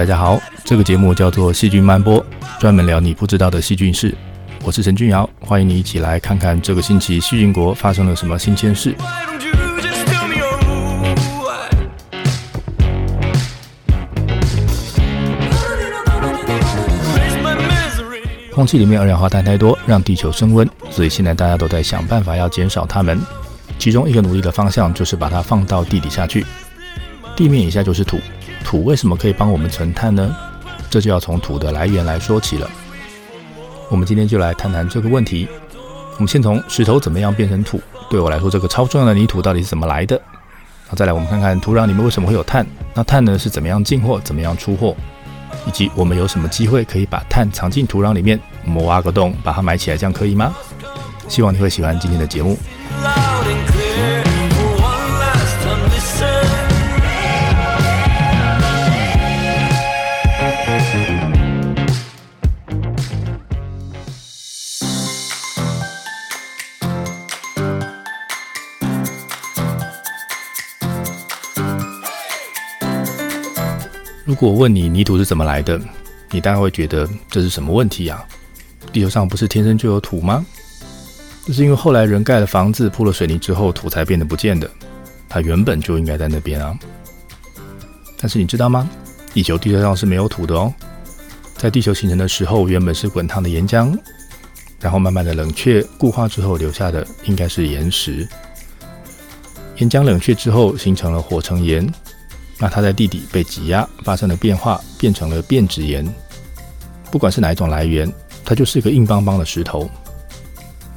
大家好，这个节目叫做《细菌漫播》，专门聊你不知道的细菌事。我是陈俊尧，欢迎你一起来看看这个星期细菌国发生了什么新鲜事。空气里面二氧化碳太多，让地球升温，所以现在大家都在想办法要减少它们。其中一个努力的方向就是把它放到地底下去，地面以下就是土。土为什么可以帮我们存碳呢？这就要从土的来源来说起了。我们今天就来谈谈这个问题。我们先从石头怎么样变成土。对我来说，这个超重要的泥土到底是怎么来的？好，再来我们看看土壤里面为什么会有碳？那碳呢是怎么样进货、怎么样出货？以及我们有什么机会可以把碳藏进土壤里面？我们挖个洞把它埋起来，这样可以吗？希望你会喜欢今天的节目。如果问你泥土是怎么来的，你当然会觉得这是什么问题啊？地球上不是天生就有土吗？这是因为后来人盖了房子、铺了水泥之后，土才变得不见的。它原本就应该在那边啊。但是你知道吗？地球地球上是没有土的哦。在地球形成的时候，原本是滚烫的岩浆，然后慢慢的冷却固化之后，留下的应该是岩石。岩浆冷却之后，形成了火成岩。那它在地底被挤压，发生了变化，变成了变质岩。不管是哪一种来源，它就是个硬邦邦的石头。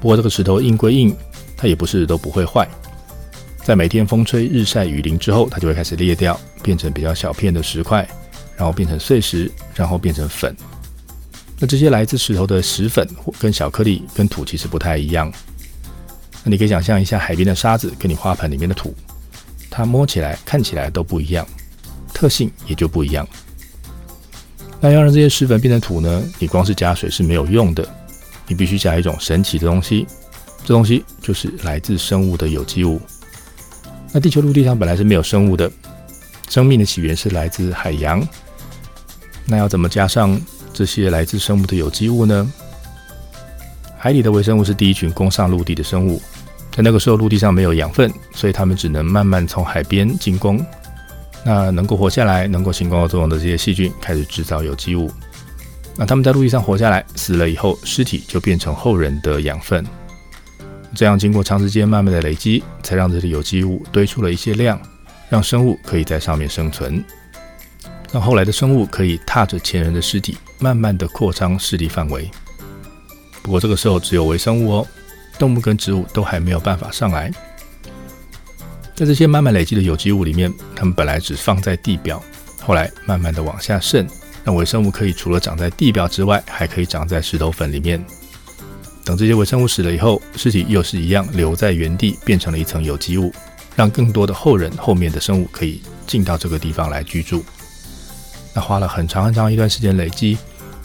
不过这个石头硬归硬，它也不是都不会坏。在每天风吹日晒雨淋之后，它就会开始裂掉，变成比较小片的石块，然后变成碎石，然后变成粉。那这些来自石头的石粉跟小颗粒跟土其实不太一样。那你可以想象一下海边的沙子跟你花盆里面的土。它摸起来、看起来都不一样，特性也就不一样。那要让这些石粉变成土呢？你光是加水是没有用的，你必须加一种神奇的东西，这东西就是来自生物的有机物。那地球陆地上本来是没有生物的，生命的起源是来自海洋。那要怎么加上这些来自生物的有机物呢？海里的微生物是第一群攻上陆地的生物。在那个时候，陆地上没有养分，所以它们只能慢慢从海边进攻。那能够活下来、能够行光合作用的这些细菌开始制造有机物。那它们在陆地上活下来，死了以后，尸体就变成后人的养分。这样经过长时间慢慢的累积，才让这些有机物堆出了一些量，让生物可以在上面生存。让后来的生物可以踏着前人的尸体，慢慢的扩张势力范围。不过这个时候只有微生物哦。动物跟植物都还没有办法上来，在这些慢慢累积的有机物里面，它们本来只放在地表，后来慢慢的往下渗，让微生物可以除了长在地表之外，还可以长在石头粉里面。等这些微生物死了以后，尸体又是一样留在原地，变成了一层有机物，让更多的后人后面的生物可以进到这个地方来居住。那花了很长很长一段时间累积，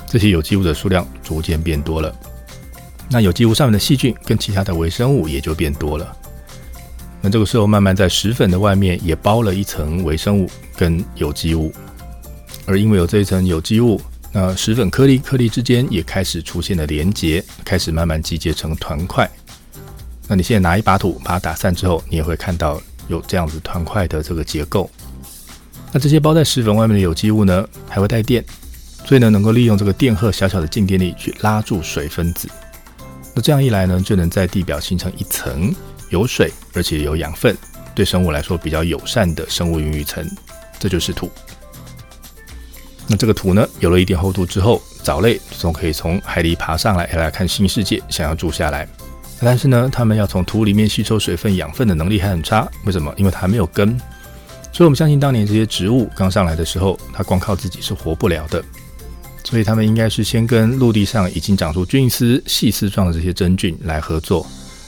这些有机物的数量逐渐变多了。那有机物上面的细菌跟其他的微生物也就变多了。那这个时候，慢慢在石粉的外面也包了一层微生物跟有机物，而因为有这一层有机物，那石粉颗粒颗粒之间也开始出现了连结，开始慢慢集结成团块。那你现在拿一把土把它打散之后，你也会看到有这样子团块的这个结构。那这些包在石粉外面的有机物呢，还会带电，所以呢，能够利用这个电荷小小的静电力去拉住水分子。这样一来呢，就能在地表形成一层。有水，而且有养分，对生物来说比较友善的生物孕育层，这就是土。那这个土呢，有了一点厚度之后，藻类总可以从海里爬上来，来看新世界，想要住下来。但是呢，它们要从土里面吸收水分、养分的能力还很差。为什么？因为它还没有根。所以我们相信，当年这些植物刚上来的时候，它光靠自己是活不了的。所以它们应该是先跟陆地上已经长出菌丝、细丝状的这些真菌来合作。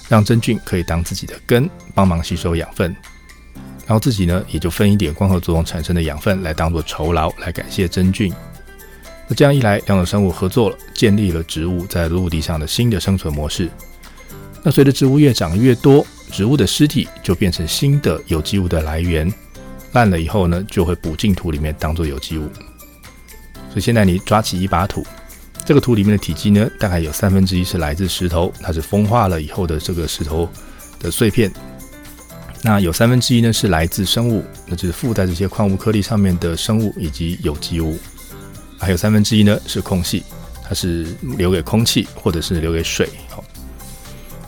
让真菌可以当自己的根，帮忙吸收养分，然后自己呢也就分一点光合作用产生的养分来当做酬劳，来感谢真菌。那这样一来，两种生物合作了，建立了植物在陆地上的新的生存模式。那随着植物越长越多，植物的尸体就变成新的有机物的来源，烂了以后呢，就会补进土里面当做有机物。所以现在你抓起一把土。这个土里面的体积呢，大概有三分之一是来自石头，它是风化了以后的这个石头的碎片。那有三分之一呢是来自生物，那就是附在这些矿物颗粒上面的生物以及有机物。还有三分之一呢是空气，它是留给空气或者是留给水。好，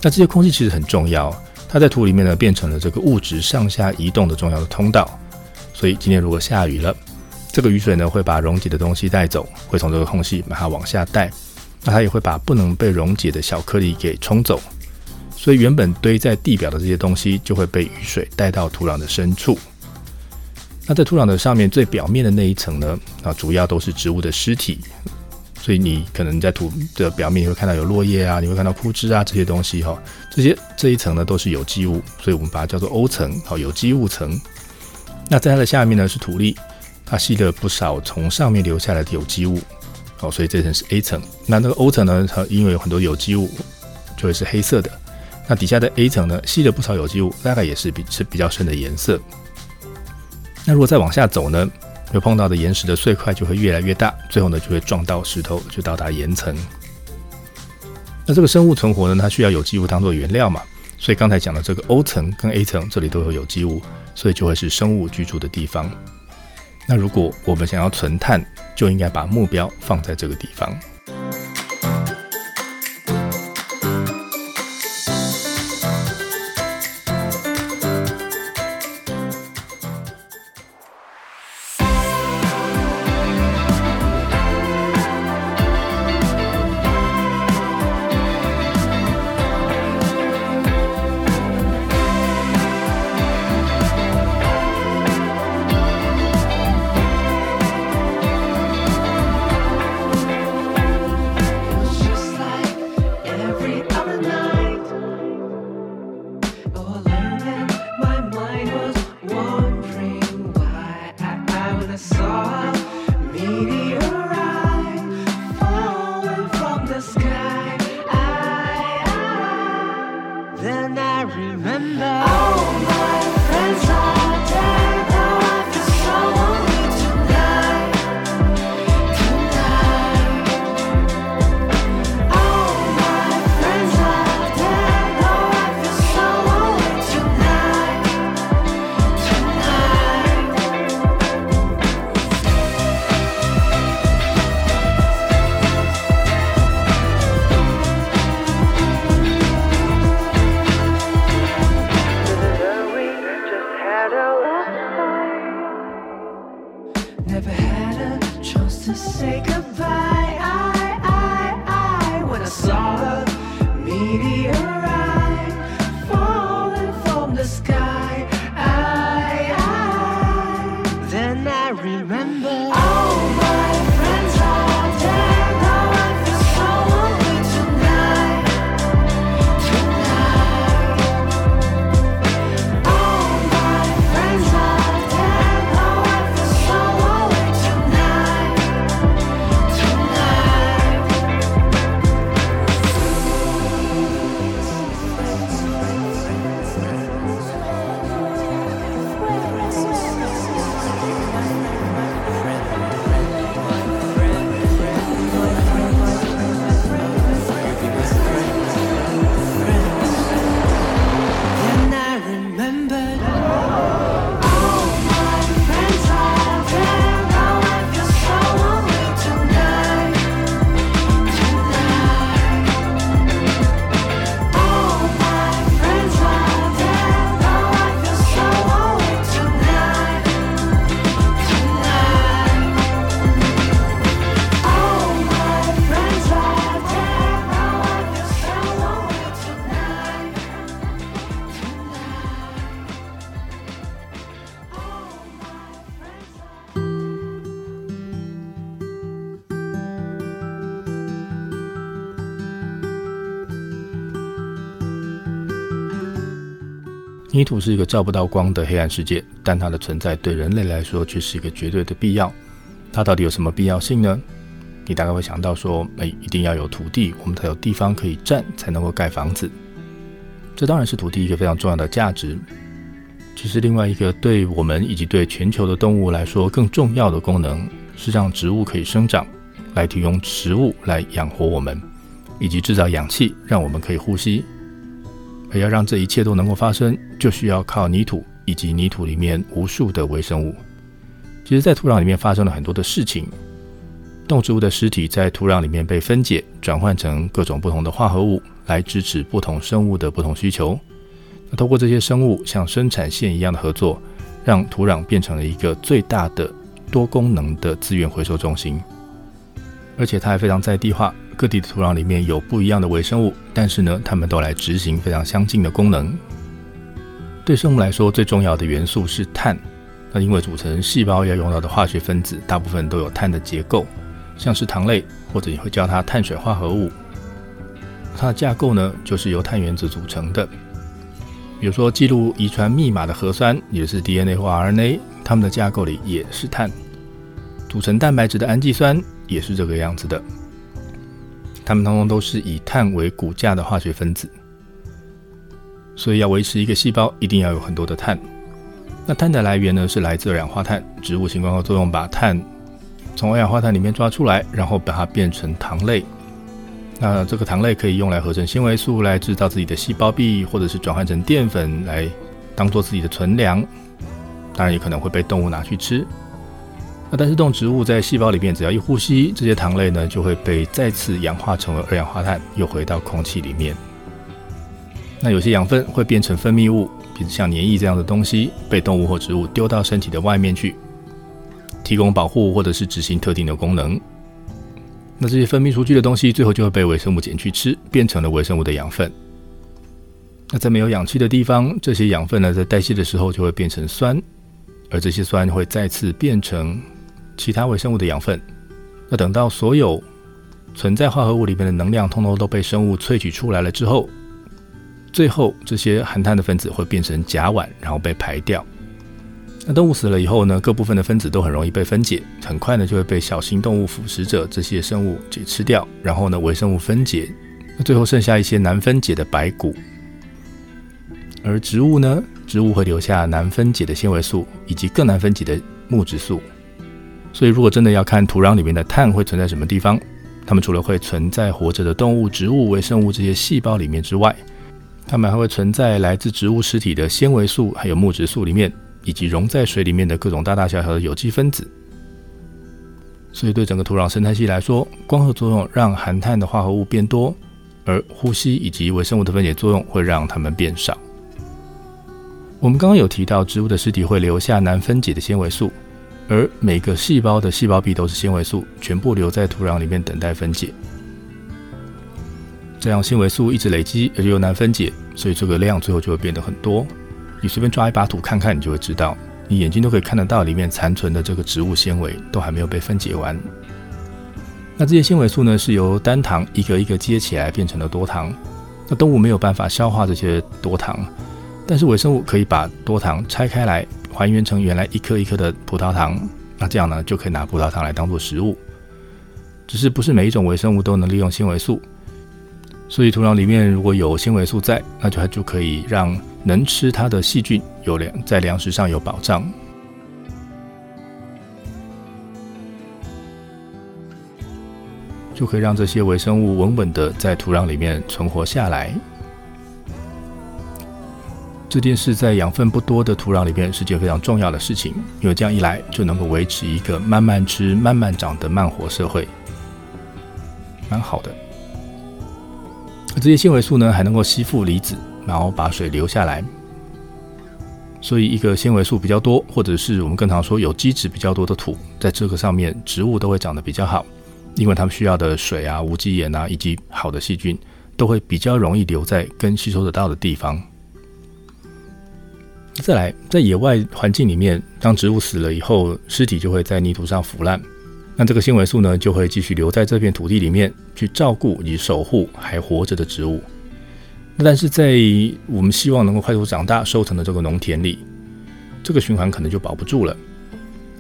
那这些空气其实很重要，它在土里面呢变成了这个物质上下移动的重要的通道。所以今天如果下雨了。这个雨水呢，会把溶解的东西带走，会从这个空隙把它往下带。那它也会把不能被溶解的小颗粒给冲走。所以原本堆在地表的这些东西，就会被雨水带到土壤的深处。那在土壤的上面最表面的那一层呢，啊，主要都是植物的尸体。所以你可能在土的表面，你会看到有落叶啊，你会看到枯枝啊这些东西哈。这些这一层呢，都是有机物，所以我们把它叫做欧层，好，有机物层。那在它的下面呢，是土粒。它吸了不少从上面流下来的有机物，哦，所以这层是 A 层。那那个 O 层呢？它因为有很多有机物，就会是黑色的。那底下的 A 层呢，吸了不少有机物，大概也是比是比较深的颜色。那如果再往下走呢，会碰到的岩石的碎块就会越来越大，最后呢就会撞到石头，就到达岩层。那这个生物存活呢，它需要有机物当做原料嘛，所以刚才讲的这个 O 层跟 A 层这里都有有机物，所以就会是生物居住的地方。那如果我们想要存碳，就应该把目标放在这个地方。泥土是一个照不到光的黑暗世界，但它的存在对人类来说却是一个绝对的必要。它到底有什么必要性呢？你大概会想到说，哎，一定要有土地，我们才有地方可以站，才能够盖房子。这当然是土地一个非常重要的价值。其实另外一个对我们以及对全球的动物来说更重要的功能，是让植物可以生长，来提供食物来养活我们，以及制造氧气，让我们可以呼吸。而要让这一切都能够发生，就需要靠泥土以及泥土里面无数的微生物。其实，在土壤里面发生了很多的事情，动植物的尸体在土壤里面被分解，转换成各种不同的化合物，来支持不同生物的不同需求。那通过这些生物像生产线一样的合作，让土壤变成了一个最大的多功能的资源回收中心。而且它还非常在地化，各地的土壤里面有不一样的微生物，但是呢，它们都来执行非常相近的功能。对生物来说，最重要的元素是碳。那因为组成细胞要用到的化学分子，大部分都有碳的结构，像是糖类，或者你会叫它碳水化合物。它的架构呢，就是由碳原子组成的。比如说，记录遗传密码的核酸，也是 DNA 或 RNA，它们的架构里也是碳。组成蛋白质的氨基酸也是这个样子的，它们通通都是以碳为骨架的化学分子，所以要维持一个细胞，一定要有很多的碳。那碳的来源呢，是来自二氧化碳。植物性光合作用把碳从二氧化碳里面抓出来，然后把它变成糖类。那这个糖类可以用来合成纤维素，来制造自己的细胞壁，或者是转换成淀粉来当做自己的存粮。当然，也可能会被动物拿去吃。那但是动植物在细胞里面，只要一呼吸，这些糖类呢就会被再次氧化成为二氧化碳，又回到空气里面。那有些养分会变成分泌物，比如像黏液这样的东西，被动物或植物丢到身体的外面去，提供保护或者是执行特定的功能。那这些分泌出去的东西，最后就会被微生物捡去吃，变成了微生物的养分。那在没有氧气的地方，这些养分呢，在代谢的时候就会变成酸，而这些酸会再次变成。其他微生物的养分，那等到所有存在化合物里面的能量通通都被生物萃取出来了之后，最后这些含碳的分子会变成甲烷，然后被排掉。那动物死了以后呢，各部分的分子都很容易被分解，很快呢就会被小型动物腐蚀者这些生物给吃掉，然后呢微生物分解，那最后剩下一些难分解的白骨。而植物呢，植物会留下难分解的纤维素以及更难分解的木质素。所以，如果真的要看土壤里面的碳会存在什么地方，它们除了会存在活着的动物、植物、微生物这些细胞里面之外，它们还会存在来自植物尸体的纤维素，还有木质素里面，以及溶在水里面的各种大大小小的有机分子。所以，对整个土壤生态系来说，光合作用让含碳的化合物变多，而呼吸以及微生物的分解作用会让它们变少。我们刚刚有提到，植物的尸体会留下难分解的纤维素。而每个细胞的细胞壁都是纤维素，全部留在土壤里面等待分解。这样纤维素一直累积，而且又难分解，所以这个量最后就会变得很多。你随便抓一把土看看，你就会知道，你眼睛都可以看得到里面残存的这个植物纤维都还没有被分解完。那这些纤维素呢，是由单糖一个一个接起来变成了多糖。那动物没有办法消化这些多糖，但是微生物可以把多糖拆开来。还原成原来一颗一颗的葡萄糖，那这样呢就可以拿葡萄糖来当做食物。只是不是每一种微生物都能利用纤维素，所以土壤里面如果有纤维素在，那就它就可以让能吃它的细菌有粮在粮食上有保障，就可以让这些微生物稳稳的在土壤里面存活下来。这件事在养分不多的土壤里边是件非常重要的事情，因为这样一来就能够维持一个慢慢吃、慢慢长的慢活社会，蛮好的。这些纤维素呢，还能够吸附离子，然后把水留下来。所以，一个纤维素比较多，或者是我们更常说有机质比较多的土，在这个上面，植物都会长得比较好，因为它们需要的水啊、无机盐啊，以及好的细菌，都会比较容易留在跟吸收得到的地方。再来，在野外环境里面，当植物死了以后，尸体就会在泥土上腐烂。那这个纤维素呢，就会继续留在这片土地里面，去照顾以守护还活着的植物。但是在我们希望能够快速长大收成的这个农田里，这个循环可能就保不住了。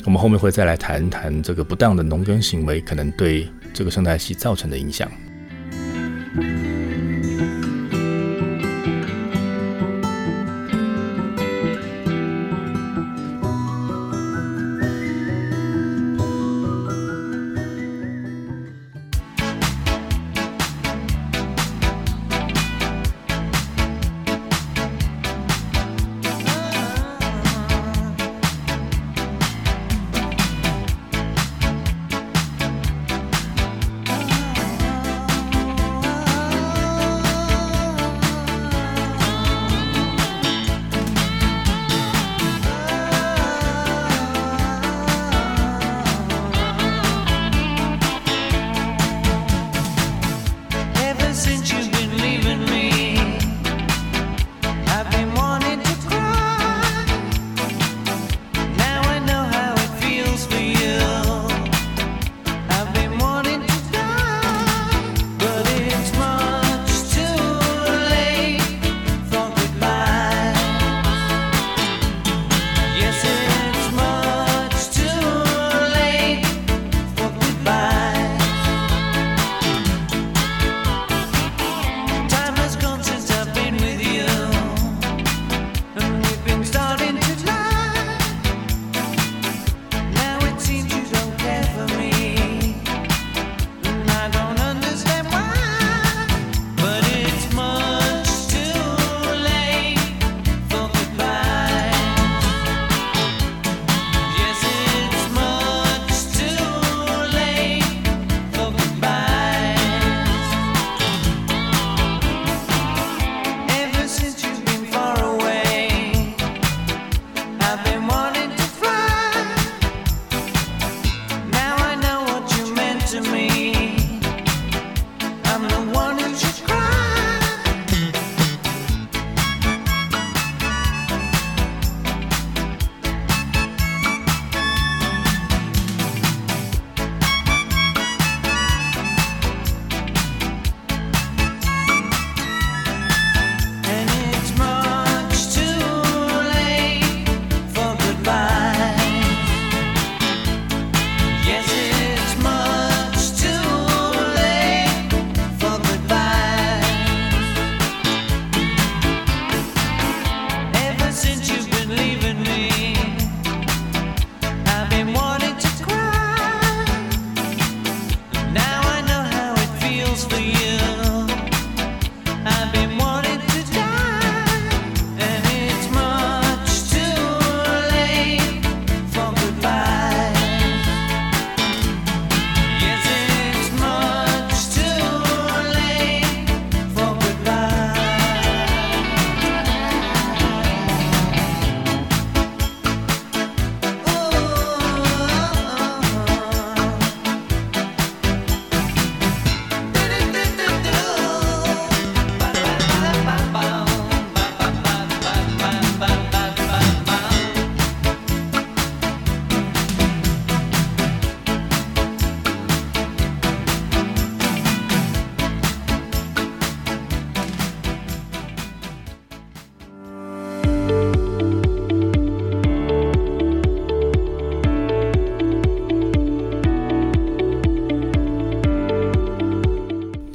我们后面会再来谈谈这个不当的农耕行为可能对这个生态系造成的影响。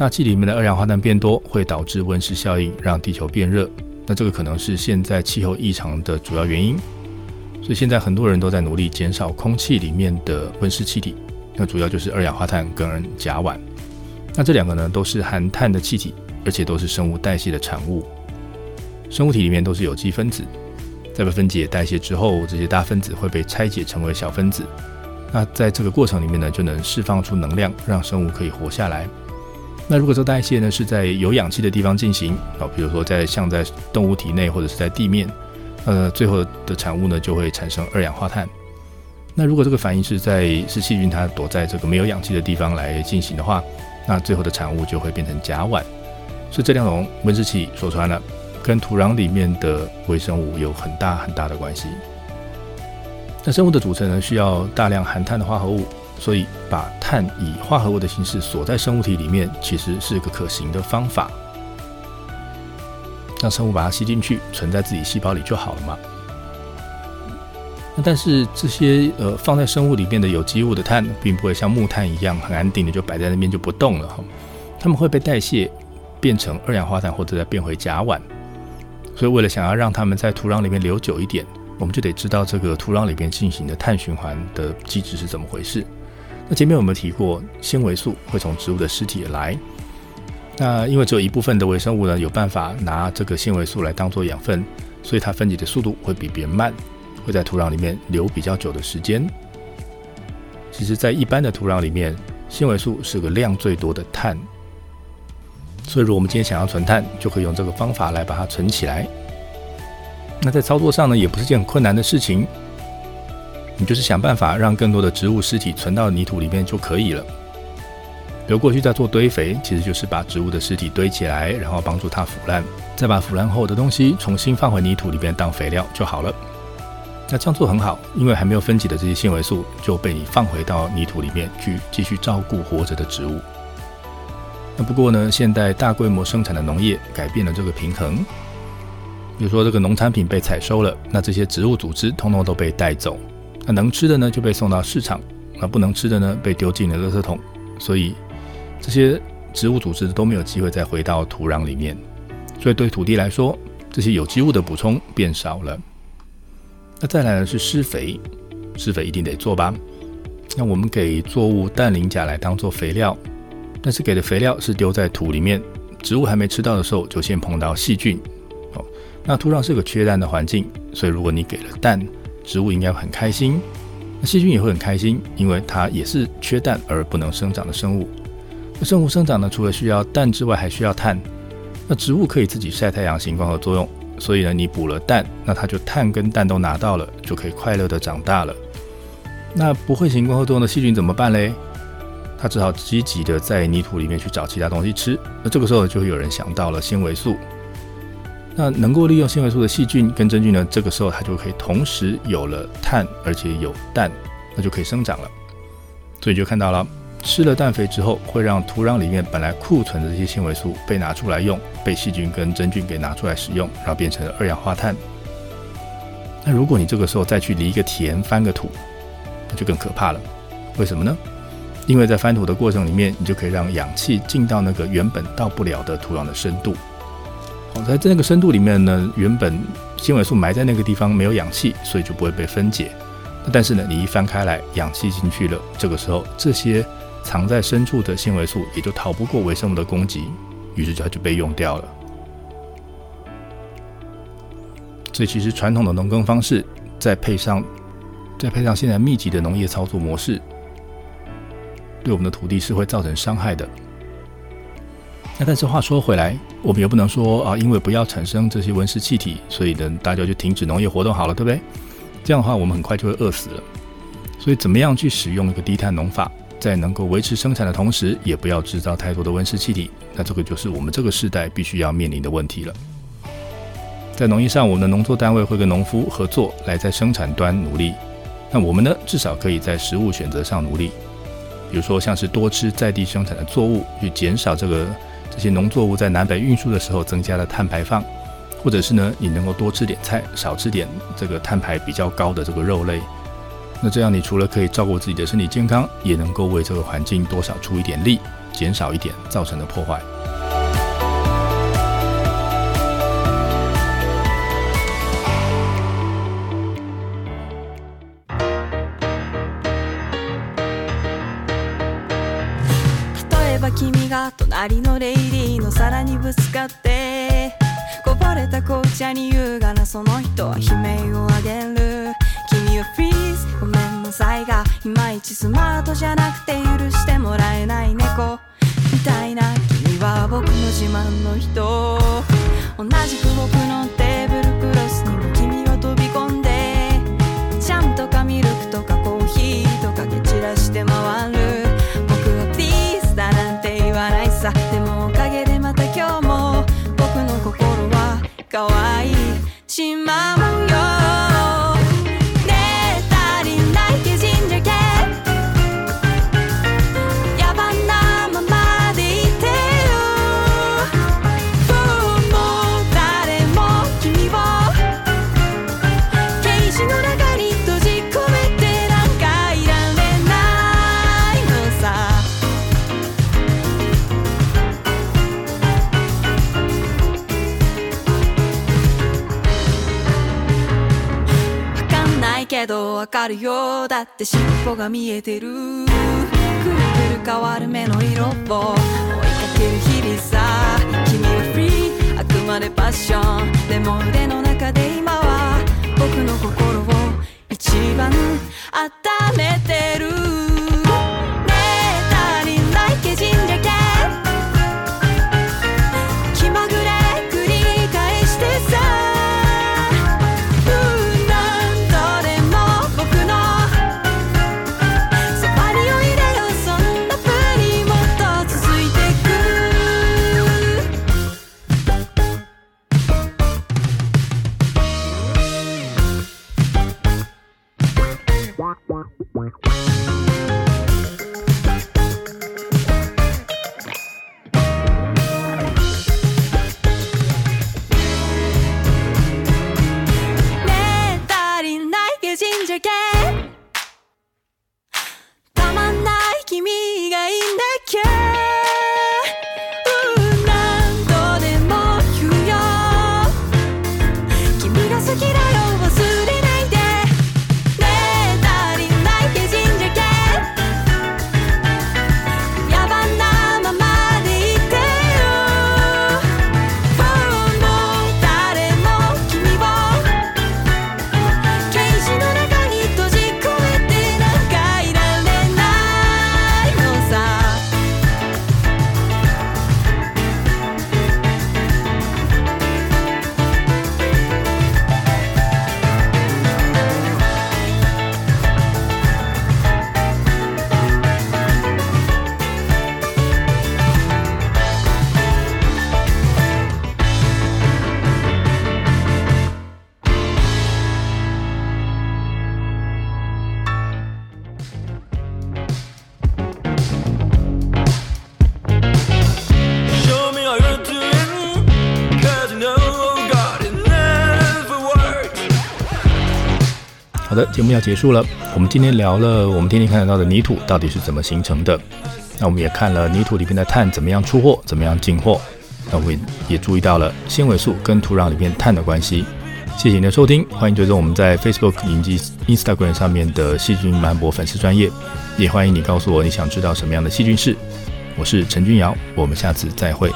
大气里面的二氧化碳变多，会导致温室效应，让地球变热。那这个可能是现在气候异常的主要原因。所以现在很多人都在努力减少空气里面的温室气体。那主要就是二氧化碳跟甲烷。那这两个呢，都是含碳的气体，而且都是生物代谢的产物。生物体里面都是有机分子，在被分解代谢之后，这些大分子会被拆解成为小分子。那在这个过程里面呢，就能释放出能量，让生物可以活下来。那如果这代谢呢是在有氧气的地方进行啊，比如说在像在动物体内或者是在地面，呃，最后的产物呢就会产生二氧化碳。那如果这个反应是在是细菌它躲在这个没有氧气的地方来进行的话，那最后的产物就会变成甲烷。所以这两种温室气说穿了，跟土壤里面的微生物有很大很大的关系。那生物的组成呢需要大量含碳的化合物。所以，把碳以化合物的形式锁在生物体里面，其实是个可行的方法。让生物把它吸进去，存在自己细胞里就好了嘛。那但是这些呃放在生物里面的有机物的碳，并不会像木炭一样很安定的就摆在那边就不动了哈，它们会被代谢变成二氧化碳或者再变回甲烷。所以为了想要让它们在土壤里面留久一点，我们就得知道这个土壤里面进行的碳循环的机制是怎么回事。那前面有没有提过纤维素会从植物的尸体来？那因为只有一部分的微生物呢有办法拿这个纤维素来当做养分，所以它分解的速度会比别人慢。会在土壤里面留比较久的时间。其实，在一般的土壤里面，纤维素是个量最多的碳，所以如果我们今天想要存碳，就可以用这个方法来把它存起来。那在操作上呢，也不是件很困难的事情，你就是想办法让更多的植物尸体存到泥土里面就可以了。比如过去在做堆肥，其实就是把植物的尸体堆起来，然后帮助它腐烂，再把腐烂后的东西重新放回泥土里面当肥料就好了。那这样做很好，因为还没有分解的这些纤维素就被你放回到泥土里面去继续照顾活着的植物。那不过呢，现代大规模生产的农业改变了这个平衡。比如说，这个农产品被采收了，那这些植物组织通通都被带走。那能吃的呢，就被送到市场；那不能吃的呢，被丢进了垃圾桶。所以这些植物组织都没有机会再回到土壤里面。所以对土地来说，这些有机物的补充变少了。那再来呢是施肥，施肥一定得做吧？那我们给作物氮磷钾来当做肥料，但是给的肥料是丢在土里面，植物还没吃到的时候就先碰到细菌。哦，那土壤是个缺氮的环境，所以如果你给了氮，植物应该很开心，那细菌也会很开心，因为它也是缺氮而不能生长的生物。那生物生长呢，除了需要氮之外，还需要碳。那植物可以自己晒太阳行光合作用。所以呢，你补了氮，那它就碳跟氮都拿到了，就可以快乐的长大了。那不会行光合作用的细菌怎么办嘞？它只好积极的在泥土里面去找其他东西吃。那这个时候就会有人想到了纤维素。那能够利用纤维素的细菌跟真菌呢，这个时候它就可以同时有了碳，而且有氮，那就可以生长了。所以就看到了。吃了氮肥之后，会让土壤里面本来库存的这些纤维素被拿出来用，被细菌跟真菌给拿出来使用，然后变成二氧化碳。那如果你这个时候再去犁一个田、翻个土，那就更可怕了。为什么呢？因为在翻土的过程里面，你就可以让氧气进到那个原本到不了的土壤的深度。在这个深度里面呢，原本纤维素埋在那个地方没有氧气，所以就不会被分解。但是呢，你一翻开来，氧气进去了，这个时候这些。藏在深处的纤维素也就逃不过微生物的攻击，于是它就被用掉了。所以其实传统的农耕方式，再配上再配上现在密集的农业操作模式，对我们的土地是会造成伤害的。那但是话说回来，我们也不能说啊，因为不要产生这些温室气体，所以呢大家就停止农业活动好了，对不对？这样的话，我们很快就会饿死了。所以怎么样去使用一个低碳农法？在能够维持生产的同时，也不要制造太多的温室气体。那这个就是我们这个时代必须要面临的问题了。在农业上，我们的农作单位会跟农夫合作，来在生产端努力。那我们呢，至少可以在食物选择上努力。比如说，像是多吃在地生产的作物，去减少这个这些农作物在南北运输的时候增加了碳排放；或者是呢，你能够多吃点菜，少吃点这个碳排比较高的这个肉类。那这样，你除了可以照顾自己的身体健康，也能够为这个环境多少出一点力，减少一点造成的破坏。隣のレイリーの皿にぶつかってこぼれた紅茶に優雅なその人は悲鳴を上げる。君はフリーズごめんなさいがいまいちスマートじゃなくて許してもらえない猫。みたいな君は僕の自慢の人。同じく僕のテーブルクロスにも可愛い。島わかるよ。だって尻尾が見えてる。くるくる変わる目の色を追いかける日々さ。君はフリーあくまでパッション。でも腕の中で今は僕の心を一番温めてる。的，节目要结束了。我们今天聊了我们天天看得到的泥土到底是怎么形成的，那我们也看了泥土里面的碳怎么样出货，怎么样进货。那我们也注意到了纤维素跟土壤里面碳的关系。谢谢你的收听，欢迎追踪我们在 Facebook 以及 Instagram 上面的细菌漫博粉丝专业，也欢迎你告诉我你想知道什么样的细菌事。我是陈君瑶，我们下次再会。